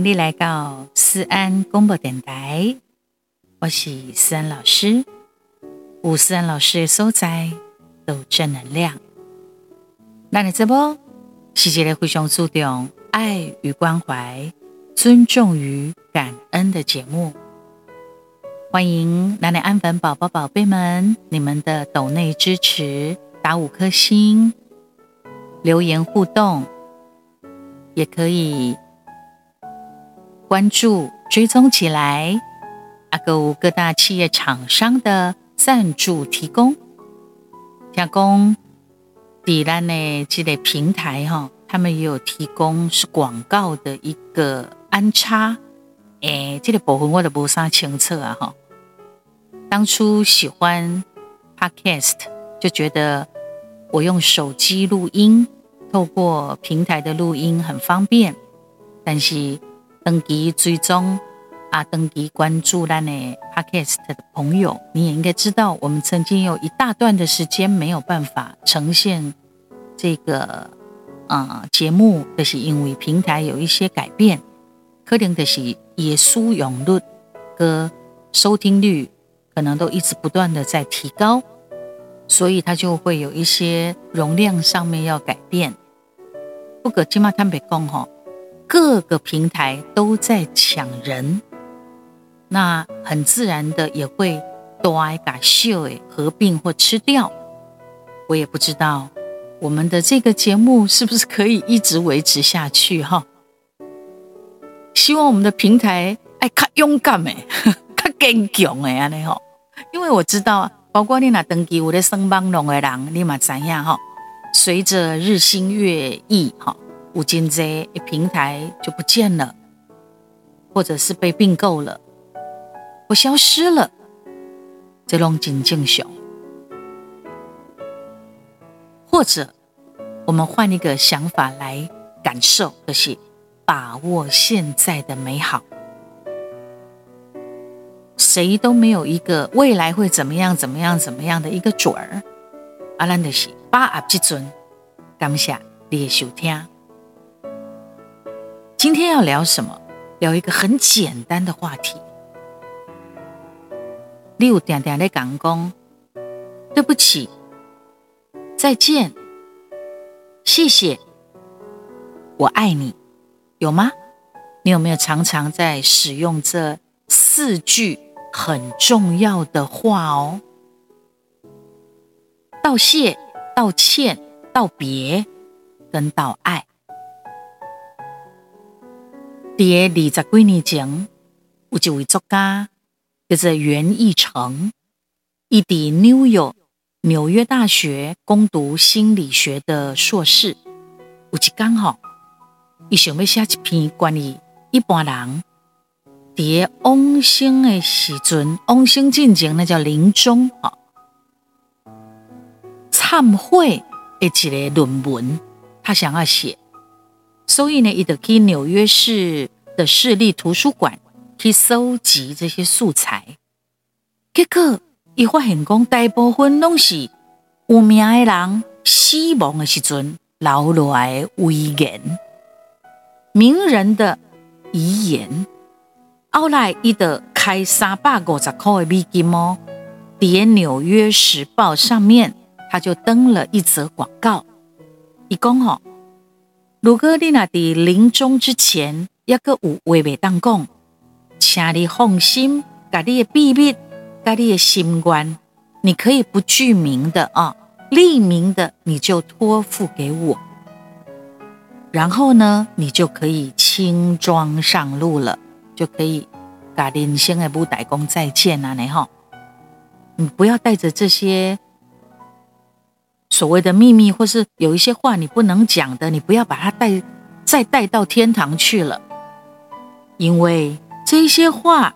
迎你来到思安广播电台，我是思安老师。有思安老师的所在，都正能量。那你这波是一个非常注重爱与关怀、尊重与感恩的节目。欢迎南南安粉宝宝宝贝们，你们的抖内支持，打五颗星，留言互动，也可以。关注追踪起来，阿哥各大企业厂商的赞助提供，加工底单呢这类平台哈，他们也有提供是广告的一个安插，诶，这个部分我都不啥清楚啊哈。当初喜欢 Podcast，就觉得我用手机录音，透过平台的录音很方便，但是。登记追踪啊，登记关注咱的 Podcast 的朋友，你也应该知道，我们曾经有一大段的时间没有办法呈现这个啊、呃、节目，就是因为平台有一些改变，可能的是耶稣永率歌收听率可能都一直不断的在提高，所以它就会有一些容量上面要改变。不过今嘛坦白讲吼。各个平台都在抢人，那很自然的也会多爱把秀诶合并或吃掉。我也不知道我们的这个节目是不是可以一直维持下去哈。希望我们的平台哎，较勇敢诶，较坚强诶，安尼吼。因为我知道，包括你那登记我的声帮龙的人，你嘛知影哈。随着日新月异哈。五金这一平台就不见了，或者是被并购了，我消失了，这种景境熊，或者我们换一个想法来感受，就是把握现在的美好。谁都没有一个未来会怎么样怎么样怎么样的一个准儿，阿兰的是把握这尊，感谢你的收听。今天要聊什么？聊一个很简单的话题。你有点点的讲讲，对不起，再见，谢谢，我爱你，有吗？你有没有常常在使用这四句很重要的话哦？道谢、道歉、道别跟道爱。在二十几年前，有一位作家叫做袁义成，他在纽约纽约大学攻读心理学的硕士。有一天吼，他想要写一篇关于一般人在往生的时阵，往生进前那叫临终哈，忏悔的一个论文，他想要写。所以呢，伊就去纽约市的市立图书馆去搜集这些素材。结果，伊发现讲，大部分拢是有名的人死亡的时阵留下来的遗言，名人的遗言。后来，伊就开三百五十块的美金哦，在纽约时报上面，他就登了一则广告。伊讲哦。如果你那在临终之前，也阁有话未当讲，请你放心，把你的秘密、把你的心愿，你可以不具名的啊，匿名的，你就托付给我。然后呢，你就可以轻装上路了，就可以把人生的舞台讲再见啊！你哈，你不要带着这些。所谓的秘密，或是有一些话你不能讲的，你不要把它带再带到天堂去了，因为这些话、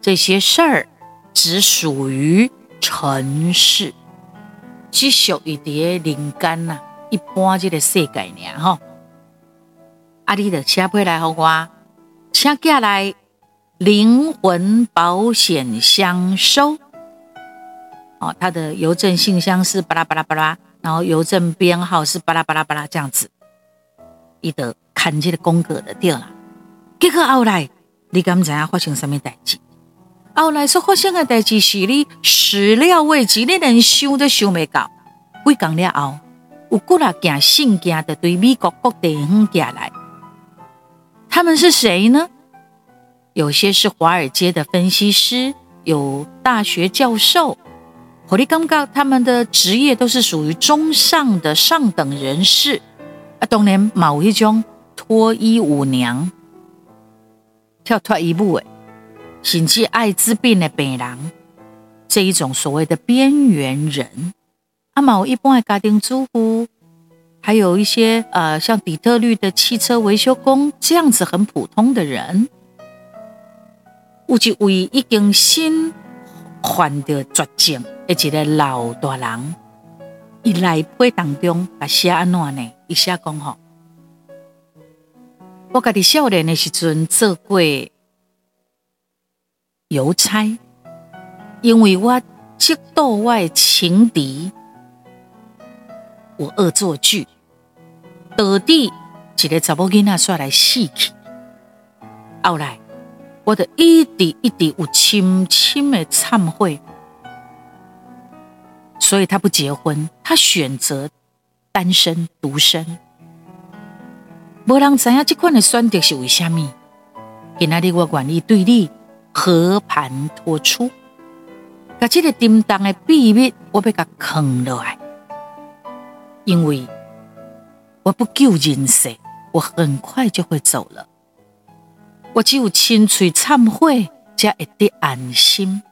这些事儿只属于尘世，只属于在人间呐，一般这个世界呢，哈。阿里的车配来好我，车架来灵魂保险箱收，哦，他的邮政信箱是巴拉巴拉巴拉。然后邮政编号是巴拉巴拉巴拉这样子，伊的看这个宫格的掉了，结果后来，你敢知影发生什么代志？后来所发生的代志是你始料未及，你连想都想未到。几工了后，有过来件信件的对美国各地方寄来。他们是谁呢？有些是华尔街的分析师，有大学教授。我你感觉他们的职业都是属于中上的上等人士。啊，当然某一种脱衣舞娘，跳脱衣舞诶，甚至艾滋病的病人，这一种所谓的边缘人。啊，某一般的家庭主妇，还有一些呃，像底特律的汽车维修工这样子很普通的人。有一位已经身患着绝症的一个老大人，伊来杯当中啊写安怎呢？伊写讲吼，我家己少年的时阵做过邮差，因为我嫉妒我的情敌，我恶作剧，导致一个查某囡仔煞来死去，后来。我的一滴一滴有深深的忏悔，所以他不结婚，他选择单身独身。无人知影这款的选择是为虾米？今仔日我愿意对你和盘托出，把这个沉重的秘密我要甲藏落来，因为我不救人世，我很快就会走了。我只有亲嘴忏悔，才会得安心。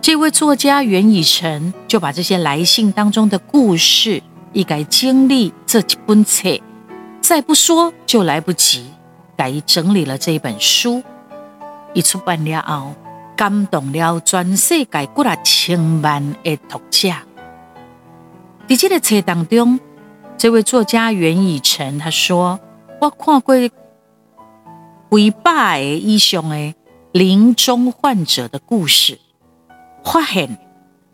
这位作家袁以诚就把这些来信当中的故事，一改经历这几本册，再不说就来不及，改整理了这一本书。一出版了后，感动了全世界过了千万的读者。在这个册当中，这位作家袁以诚他说：“我看过。”几百个以上的临终患者的故事，发现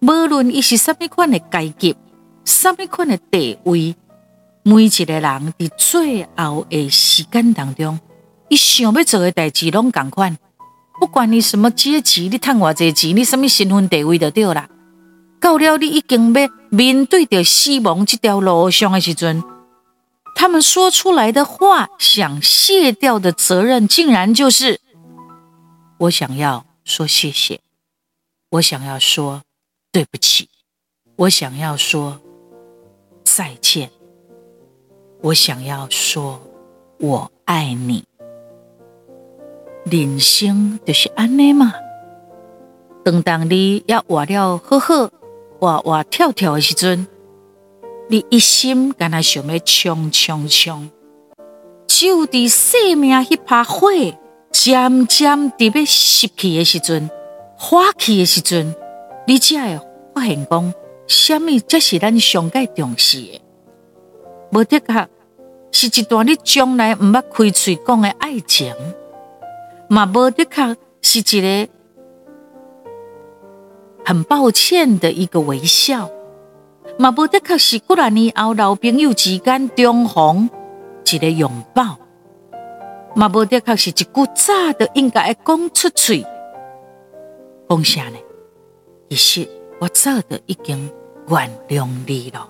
无论伊是什么款的阶级、什么款的地位，每一个人伫最后的时间当中，伊想要做的代志拢共款。不管你什么阶级，你赚偌济钱，你什么身份地位就对啦。到了你已经要面对着死亡这条路上的时阵。他们说出来的话，想卸掉的责任，竟然就是我想要说谢谢，我想要说对不起，我想要说再见，我想要说我爱你。人生就是安尼嘛，等当你要活了呵呵活活跳跳的时阵。你一心干那想要冲冲冲，就伫生命迄把火渐渐地要熄去的时阵，花去的时阵，你才会发现讲，什么才是咱上该重视的？无的确是一段你将来毋捌开嘴讲的爱情，嘛无的确是一个很抱歉的一个微笑。嘛，无的确是几年后老朋友之间重逢一个拥抱，嘛，无的确是一句早就应该讲出嘴，讲啥呢？其实我早就已经原谅你了。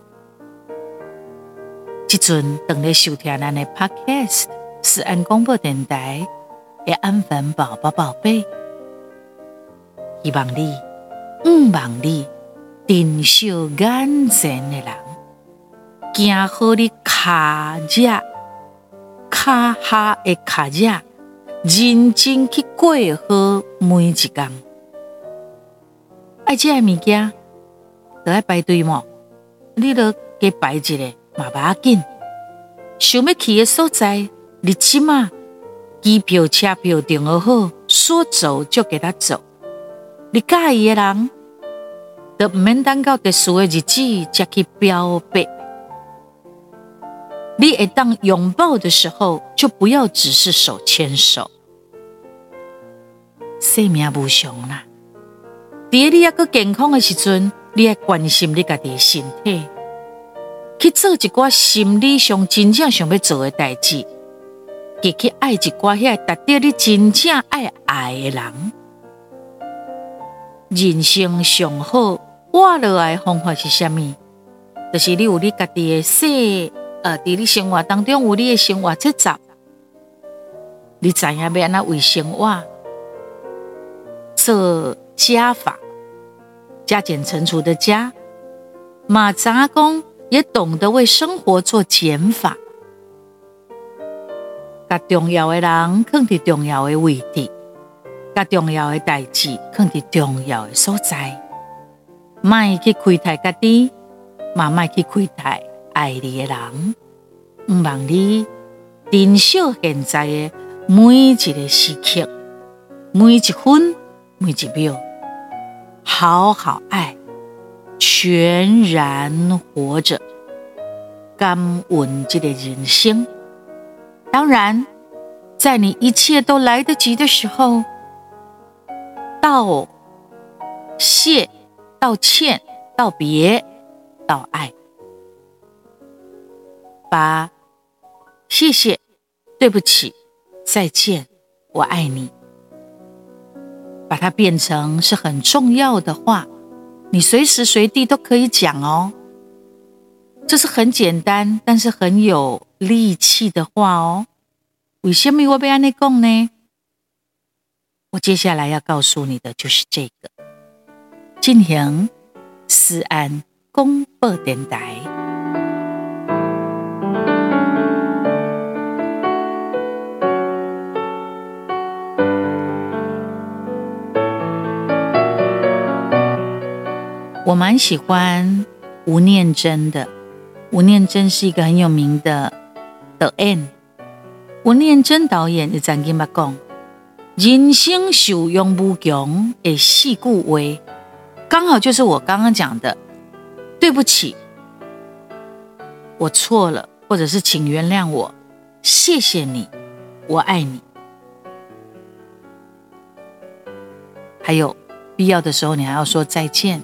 即阵等你收听咱的 Podcast，思安广播电台的安粉宝宝宝贝，希望你，毋忘你。珍惜眼前的人，行好你脚脚脚下的脚脚，认真去过好每一天。爱食的物件，都爱排队嘛，你都给排一个嘛，不要紧。想要去的所在，你起码机票、车票订好好，说走就给他走。你介意的人。都唔免等到特殊的日子才去表白。你会当拥抱的时候，就不要只是手牵手。生命无常啦，在你一个健康的时阵，你要关心你家己的身体，去做一寡心理上真正想要做的代志。给去爱一寡遐值得你真正爱爱的人。人生上好活落来的方法是啥物？就是你有你家己的生，呃，伫你生活当中有你的生活节奏，你知影要安怎为生活做加法，加减乘除的加。马杂公也懂得为生活做减法。把重要的人放在重要的位置，把重要的代志放在重要的所在，莫去亏待家己，嘛莫去亏待爱你的人。毋望你珍惜现在的每一个时刻，每一分每一秒，好好爱，全然活着，感恩这个人生。当然，在你一切都来得及的时候，道谢、道歉、道别、道爱，把谢谢、对不起、再见、我爱你，把它变成是很重要的话，你随时随地都可以讲哦。这是很简单，但是很有力气的话哦。为什么我要安尼讲呢？我接下来要告诉你的就是这个。进行思安广播电台。我蛮喜欢吴念真的。吴念真是一个很有名的导演。吴念真导演就曾经捌讲：“人生受用无穷的四句话，刚好就是我刚刚讲的。对不起，我错了，或者是请原谅我，谢谢你，我爱你。还有必要的时候，你还要说再见。”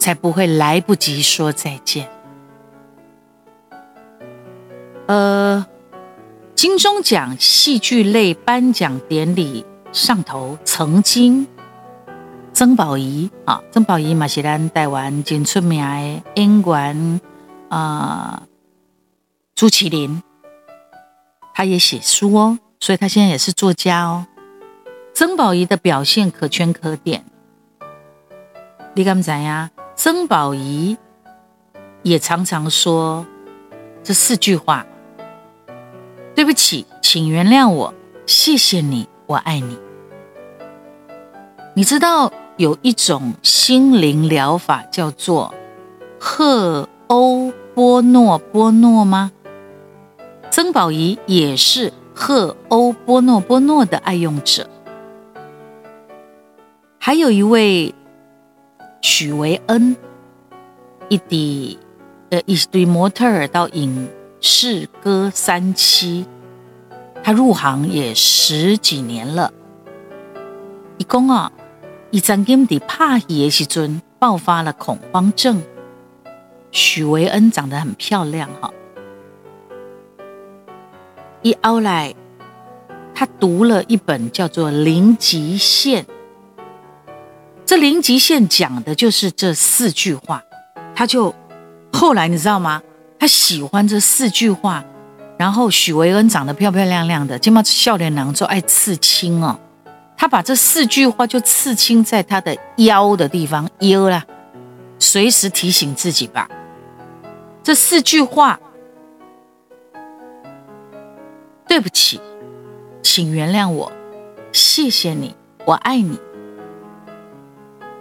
才不会来不及说再见。呃，金钟奖戏剧类颁奖典礼上头，曾经曾宝仪啊，曾宝仪嘛是咱台湾真出名的演员啊，朱麒麟，他也写书哦，所以他现在也是作家哦。曾宝仪的表现可圈可点，你敢知呀？曾宝仪也常常说这四句话：“对不起，请原谅我，谢谢你，我爱你。”你知道有一种心灵疗法叫做荷欧波诺波诺吗？曾宝仪也是荷欧波诺波诺的爱用者，还有一位。许维恩，一滴呃一对模特儿到影视歌三栖，他入行也十几年了。一共啊，一曾经在拍戏的时阵爆发了恐慌症。许维恩长得很漂亮哈，一后来他读了一本叫做《零极限》。这零极限讲的就是这四句话，他就后来你知道吗？他喜欢这四句话，然后许维恩长得漂漂亮亮的，金毛笑脸囊就爱刺青哦。他把这四句话就刺青在他的腰的地方，腰啦，随时提醒自己吧。这四句话：对不起，请原谅我，谢谢你，我爱你。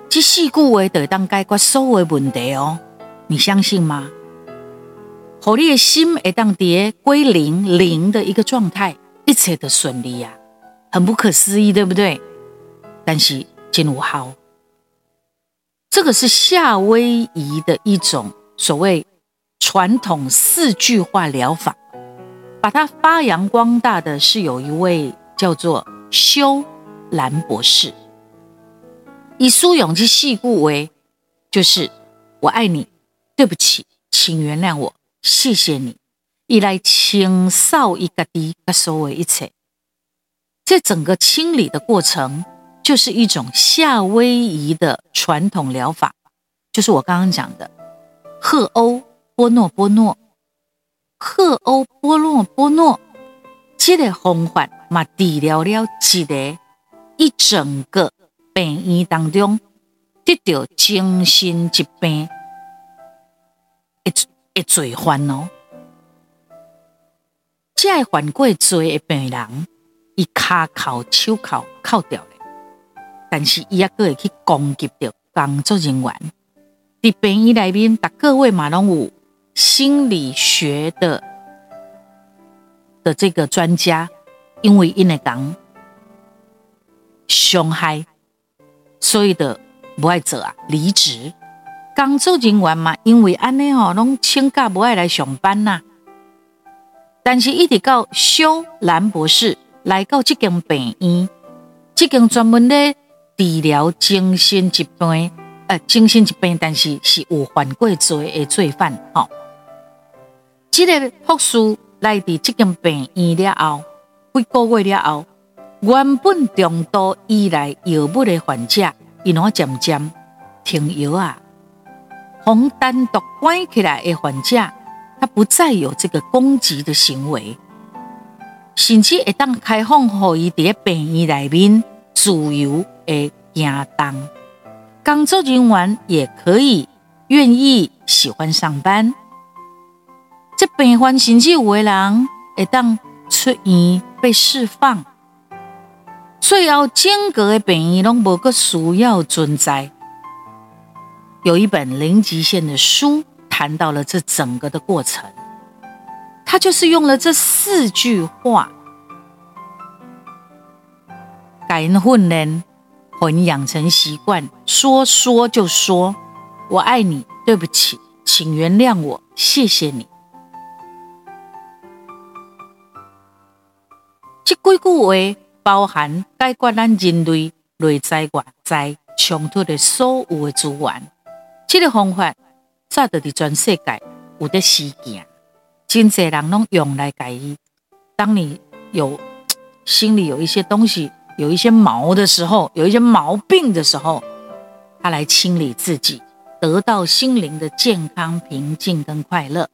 这四句话得当解决所有问题哦，你相信吗？让你的心会当跌归零零的一个状态，一切都顺利呀，很不可思议，对不对？但是真有效，这个是夏威夷的一种所谓传统四句话疗法，把它发扬光大的是有一位叫做修兰博士。以苏永之戏故为，就是我爱你，对不起，请原谅我，谢谢你，以来清扫一个地，他所有一切。这整个清理的过程，就是一种夏威夷的传统疗法，就是我刚刚讲的赫欧波诺波诺，赫欧波诺波诺，这个方法嘛，治疗了一个一整个病院当中得到精神疾病一一罪犯哦，这犯过罪的病人。伊骹口手口扣掉了，但是伊也搁会去攻击到工作人员。伫病院内面，逐个位嘛拢有心理学的的这个专家，因为因会讲伤害，所以的不爱做啊，离职。工作人员嘛，因为安尼哦，拢请假不爱来上班呐、但是一直到修兰博士。来到这间病院，这间专门咧治疗精神疾病，呃，精神疾病，但是是有犯过罪的罪犯。哈、哦，这个博士来到这间病院了后，几个月了后，原本重度依赖药物的患者，伊拢渐渐停药啊，从单独关起来的患者，他不再有这个攻击的行为。甚至会当开放，可以在病院里面自由的行动，工作人员也可以愿意喜欢上班。这病患甚至有的人会当出院被释放，最后整个的病院拢无个需要存在。有一本零极限的书谈到了这整个的过程。他就是用了这四句话，感恩训练，混养成习惯，说说就说，我爱你，对不起，请原谅我，谢谢你。这几句话包含解决咱人类内在外在冲突的所有的资源。这个方法早就在全世界有在实践。真济人拢用来改伊。当你有心里有一些东西，有一些毛的时候，有一些毛病的时候，他来清理自己，得到心灵的健康、平静跟快乐。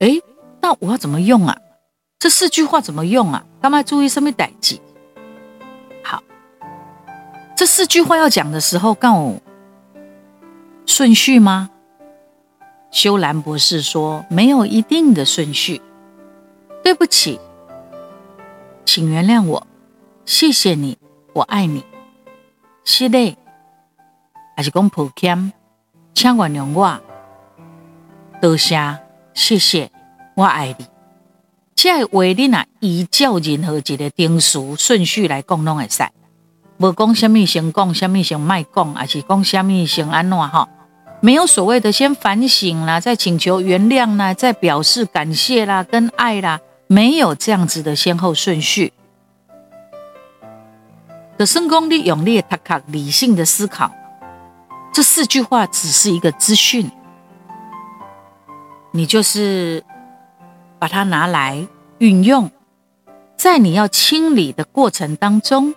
诶，那我要怎么用啊？这四句话怎么用啊？干嘛注意什么代志？好，这四句话要讲的时候，告我顺序吗？修兰博士说：“没有一定的顺序。对不起，请原谅我，谢谢你，我爱你。是的，还是讲抱歉，请原谅我。多谢，谢谢，我爱你。这话你若依照任何一个定数顺序来讲，拢会使。无讲什么先讲，什么先卖讲，还是讲什么先安怎哈？”没有所谓的先反省啦，再请求原谅啦，再表示感谢啦，跟爱啦，没有这样子的先后顺序。的成功力、永力、他卡理性的思考，这四句话只是一个资讯，你就是把它拿来运用，在你要清理的过程当中，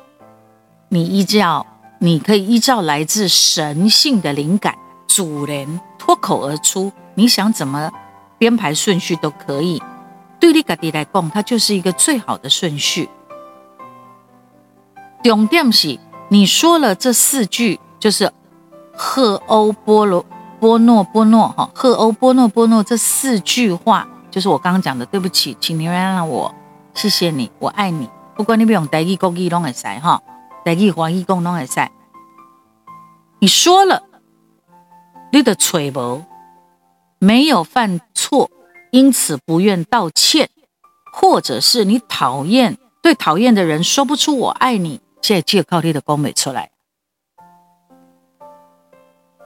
你依照，你可以依照来自神性的灵感。主人脱口而出，你想怎么编排顺序都可以。对你家己来讲，它就是一个最好的顺序。重点是，你说了这四句，就是荷欧波罗波诺波诺哈，荷欧波诺波诺这四句话，就是我刚刚讲的。对不起，请你原谅我，谢谢你，我爱你。不管你不用台语、国语拢会使哈，台语、华语讲拢会使。你说了。你的吹毛没有犯错，因此不愿道歉，或者是你讨厌对讨厌的人说不出我爱你，这就靠你的讲没出来。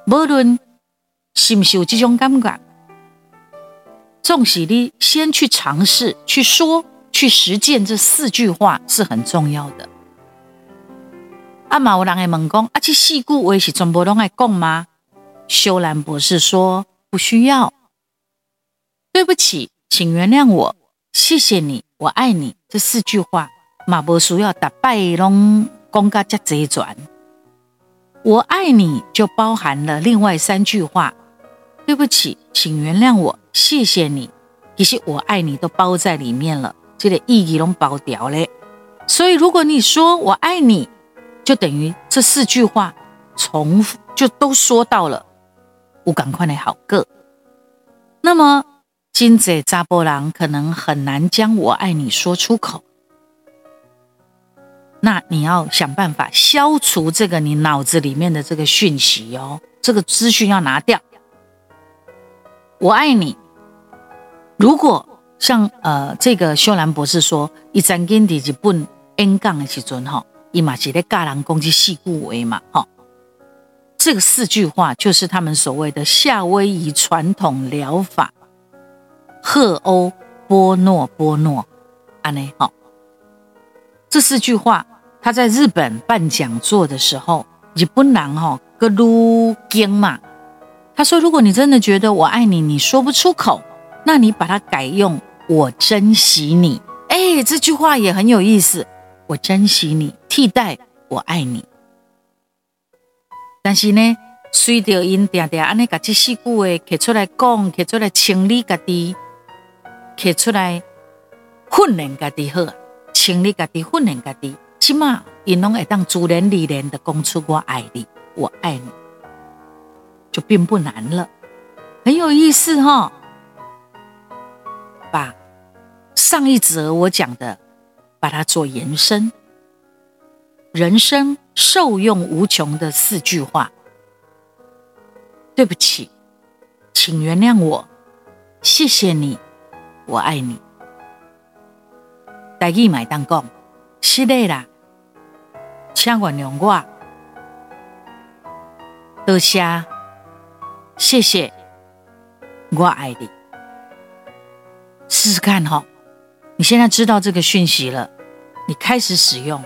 无论是不是有这种感觉，纵使你先去尝试去说去实践这四句话是很重要的。啊，嘛有人会问讲，啊，这四句话是全部拢爱讲吗？修兰博士说：“不需要，对不起，请原谅我，谢谢你，我爱你。这四句话，马伯书要打败龙公家加贼转。我爱你就包含了另外三句话，对不起，请原谅我，谢谢你。其实我爱你都包在里面了，这个意义都包掉嘞。所以如果你说我爱你，就等于这四句话重复就都说到了。我赶快来好个。那么金贼扎波郎可能很难将我爱你说出口。那你要想办法消除这个你脑子里面的这个讯息哦，这个资讯要拿掉。我爱你。如果像呃这个修兰博士说，一张经的日本演讲的时阵哈，伊嘛是咧教人攻击四句话嘛哈。这个四句话就是他们所谓的夏威夷传统疗法，赫欧波诺波诺，安内哈。这四句话。他在日本办讲座的时候，日本人哈格鲁坚嘛，他说：“如果你真的觉得我爱你，你说不出口，那你把它改用‘我珍惜你’。哎，这句话也很有意思，‘我珍惜你’替代‘我爱你’。但是呢，随着因定定安尼把这四句话写出来讲，写出来清理家己，写出来训练家己好，清理家己，训练家己。”起码，因拢会当自然而然的讲出“我爱你，我爱你”，就并不难了，很有意思哈、把上一则我讲的，把它做延伸，人生受用无穷的四句话。对不起，请原谅我，谢谢你，我爱你。台语买当讲，是的啦。请原谅我，多谢，谢谢，我爱你。试试看哈，你现在知道这个讯息了，你开始使用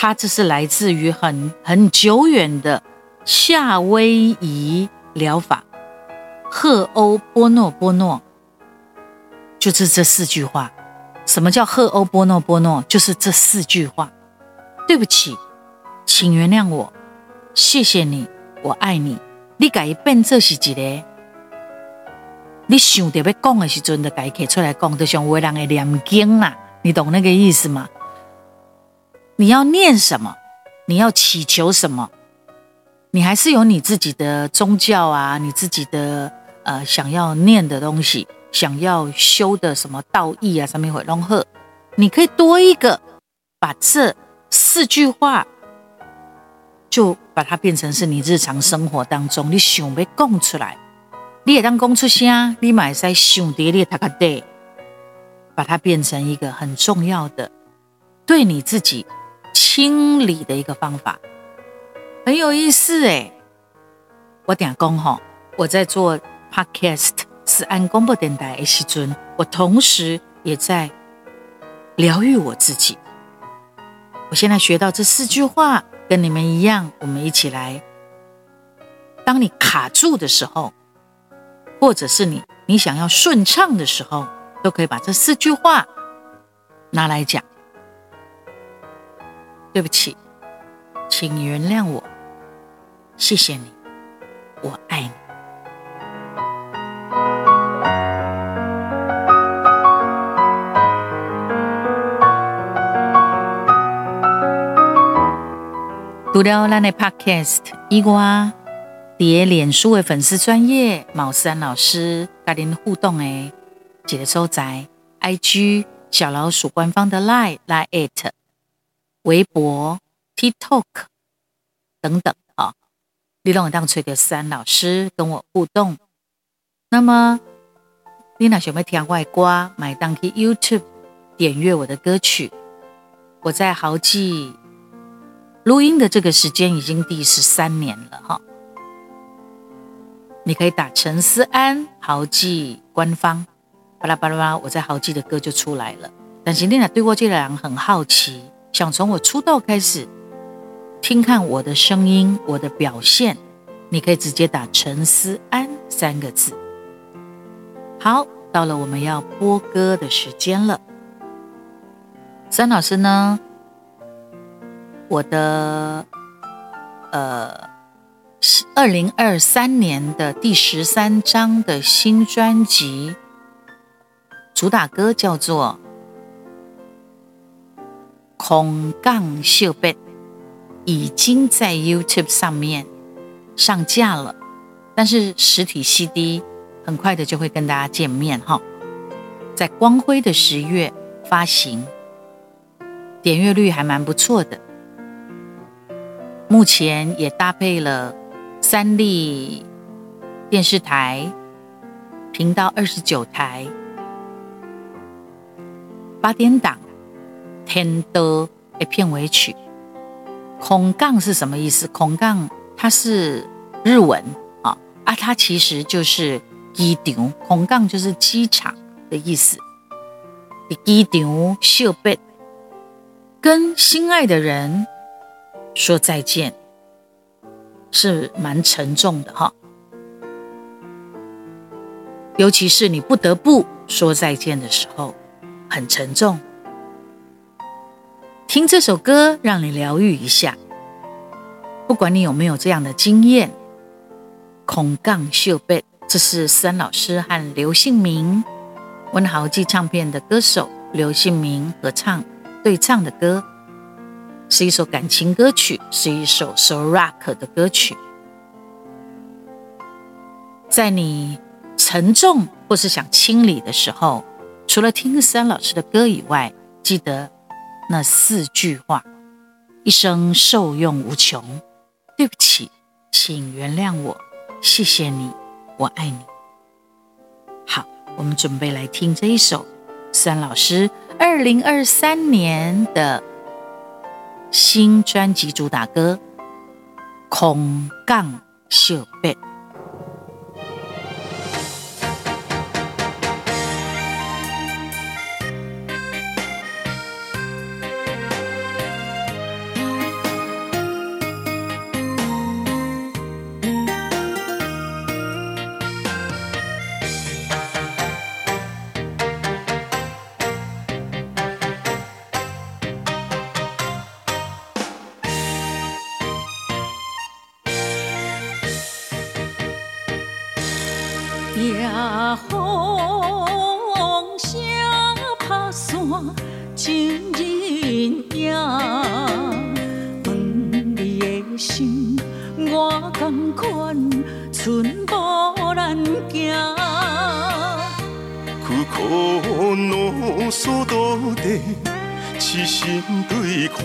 它。这是来自于很很久远的夏威夷疗法，赫欧波诺波诺，就是这四句话。什么叫赫欧波诺波诺？就是这四句话。对不起，请原谅我，谢谢你，我爱你。你改变这是几个？你想得要讲的时阵，就改写出来讲，就像为人的念经啦。你懂那个意思吗？你要念什么？你要祈求什么？你还是有你自己的宗教啊，你自己的呃想要念的东西，想要修的什么道义啊，上面会融合。你可以多一个，把这。四句话，就把它变成是你日常生活当中你想被供出来，你也当供出声，你买在想碟里他个对，把它变成一个很重要的对你自己清理的一个方法，很有意思诶。我点讲哈，我在做 podcast 是安广播电台 H 尊，我同时也在疗愈我自己。我现在学到这四句话，跟你们一样，我们一起来。当你卡住的时候，或者是你你想要顺畅的时候，都可以把这四句话拿来讲。对不起，请原谅我，谢谢你，我爱你。除了咱的 Podcast 以外，伫脸书的粉丝专业毛三老师跟您互动诶，一个所在，IG 小老鼠官方的 Line Line at 微博 TikTok 等等啊，你拢会当找到三老师跟我互动。那么，你若想要听我的歌，买当去 YouTube 点阅我的歌曲，我在豪记。录音的这个时间已经第十三年了哈，你可以打陈思安豪记官方，巴拉巴拉巴拉，我在豪记的歌就出来了。但是你俩对我这个人很好奇，想从我出道开始听看我的声音、我的表现，你可以直接打陈思安三个字。好，到了我们要播歌的时间了。三老师呢，我的呃，二零二三年的第十三张的新专辑主打歌叫做《空港秀贝》，已经在 YouTube 上面上架了，但是实体 CD 很快的就会跟大家见面哈，在光辉的十月发行。点阅率还蛮不错的，目前也搭配了三立电视台频道二十九台八点档天的片尾曲。空港是什么意思？空港它是日文啊啊，它其实就是机场，空港就是机场的意思。机场惜别。跟心爱的人说再见，是蛮沉重的哈。尤其是你不得不说再见的时候，很沉重。听这首歌，让你疗愈一下。不管你有没有这样的经验，空港惜别，这是思安老师和刘信明温豪记唱片的歌手刘信明合唱。对唱的歌是一首感情歌曲，是一首 s o rock 的歌曲。在你沉重或是想清理的时候，除了听思安老师的歌以外，记得那四句话：一生受用无穷，对不起，请原谅我，谢谢你，我爱你。好，我们准备来听这一首孙老师。二零二三年的新专辑主打歌《空港惜别》。夜风声打散情人影，问你的心，我同款，寸步难行。苦苦努所到底，痴心对看，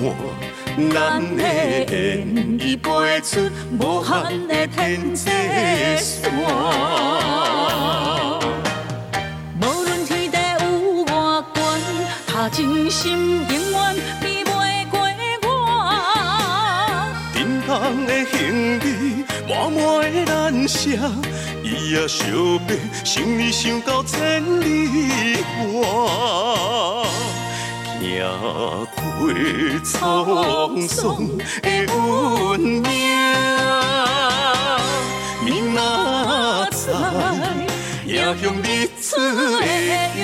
咱的缘已飞出无限的天际线。真心永远比袂过我，沉重的行李满满的难舍，伊也惜别，想你想到千里外，行过沧桑的运命，明仔载也向日出的阳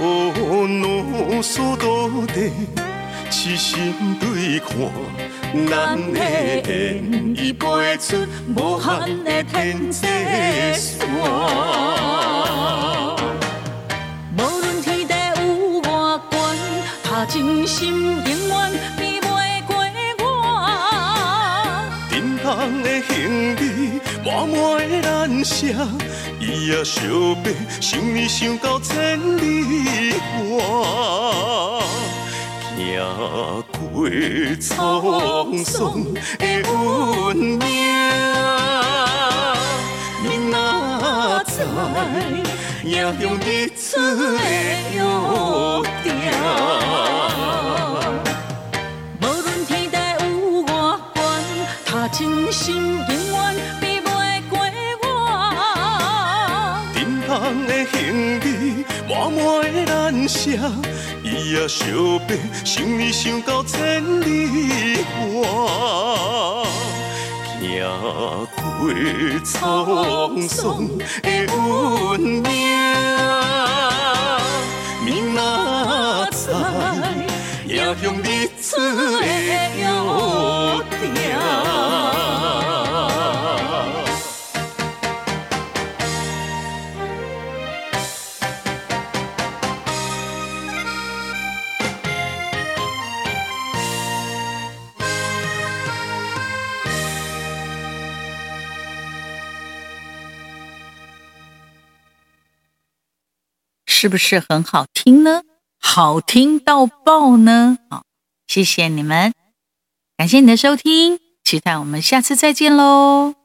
两所土地，痴心对看，咱的缘已飞出无限的天际无论天地有偌悬，他真心永远比袂过我。沉重的行李，满满的咱写。伊也相背，想你想到千里外，行过沧桑的运命，你哪知夜中日出的约定。真心永远比人，的行李，满满的难舍，伊也相背，想你想到千里外，行过沧桑的运命，明仔载夜中日出的约定。是不是很好听呢？好听到爆呢！好，谢谢你们，感谢你的收听，期待我们下次再见喽。